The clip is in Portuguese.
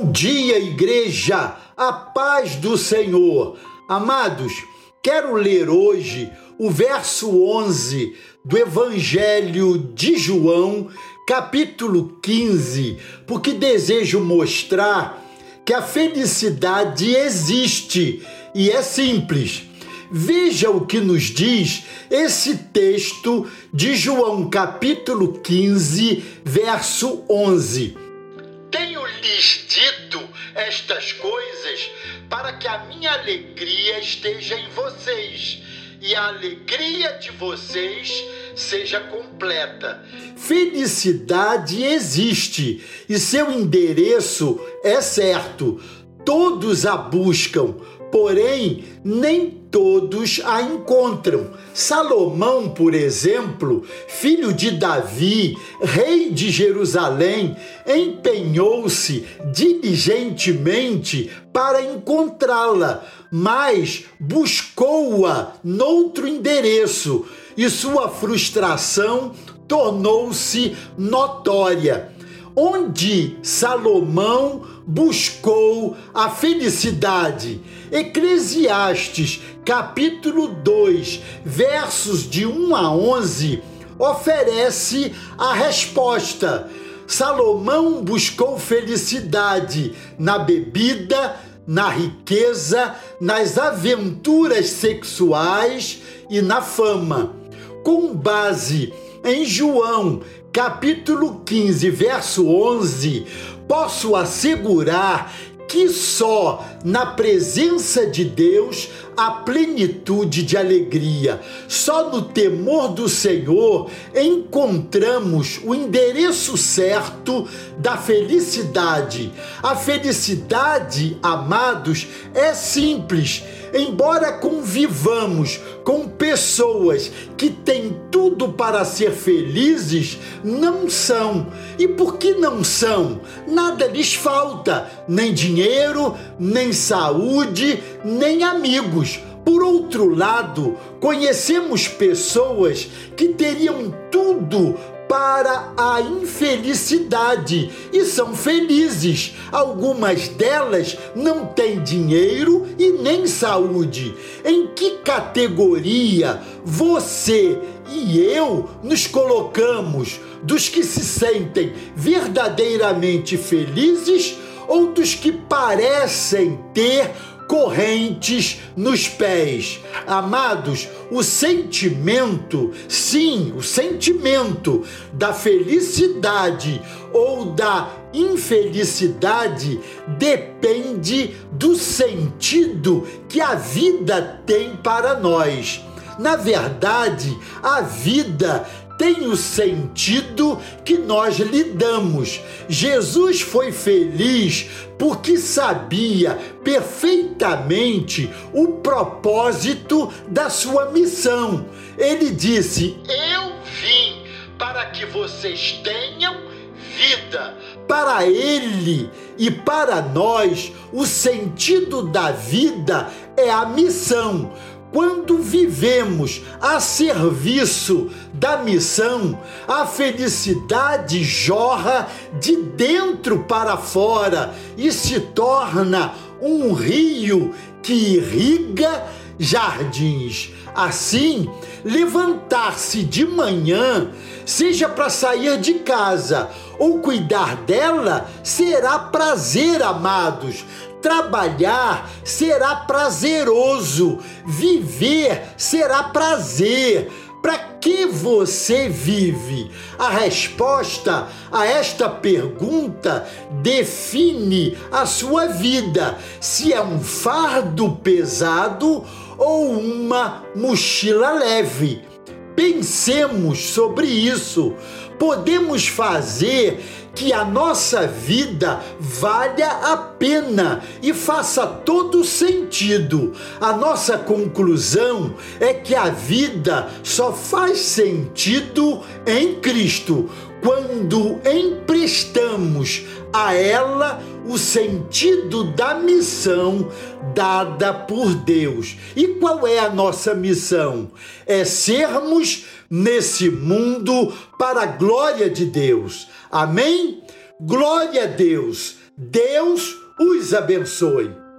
Bom dia, igreja, a paz do Senhor. Amados, quero ler hoje o verso 11 do Evangelho de João, capítulo 15, porque desejo mostrar que a felicidade existe e é simples. Veja o que nos diz esse texto de João, capítulo 15, verso 11 lhes dito estas coisas para que a minha alegria esteja em vocês e a alegria de vocês seja completa. Felicidade existe e seu endereço é certo. Todos a buscam, porém nem todos a encontram. Salomão, por exemplo, filho de Davi, rei de Jerusalém, empenhou-se diligentemente para encontrá-la, mas buscou-a noutro endereço e sua frustração tornou-se notória onde Salomão buscou a felicidade. Eclesiastes, capítulo 2, versos de 1 a 11, oferece a resposta. Salomão buscou felicidade na bebida, na riqueza, nas aventuras sexuais e na fama. Com base em João capítulo 15, verso 11, posso assegurar que só na presença de Deus há plenitude de alegria. Só no temor do Senhor encontramos o endereço certo da felicidade. A felicidade, amados, é simples embora convivamos com pessoas que têm tudo para ser felizes, não são. E por que não são? Nada lhes falta, nem dinheiro, nem saúde, nem amigos. Por outro lado, conhecemos pessoas que teriam tudo para a infelicidade e são felizes. Algumas delas não têm dinheiro e nem saúde. Em que categoria você e eu nos colocamos? Dos que se sentem verdadeiramente felizes ou dos que parecem ter correntes nos pés. Amados, o sentimento, sim, o sentimento da felicidade ou da infelicidade depende do sentido que a vida tem para nós. Na verdade, a vida tem o sentido que nós lhe damos. Jesus foi feliz porque sabia perfeitamente o propósito da sua missão. Ele disse: Eu vim para que vocês tenham vida. Para ele e para nós, o sentido da vida é a missão quando vivemos a serviço da missão, a felicidade jorra de dentro para fora e se torna um rio que irriga jardins. Assim, levantar-se de manhã, seja para sair de casa ou cuidar dela, será prazer, amados. Trabalhar será prazeroso, viver será prazer. Para que você vive? A resposta a esta pergunta define a sua vida: se é um fardo pesado ou uma mochila leve. Pensemos sobre isso. Podemos fazer que a nossa vida valha a pena e faça todo sentido. A nossa conclusão é que a vida só faz sentido em Cristo quando emprestamos a ela o sentido da missão dada por Deus. E qual é a nossa missão? É sermos nesse mundo para a glória de Deus. Amém? Glória a Deus. Deus os abençoe.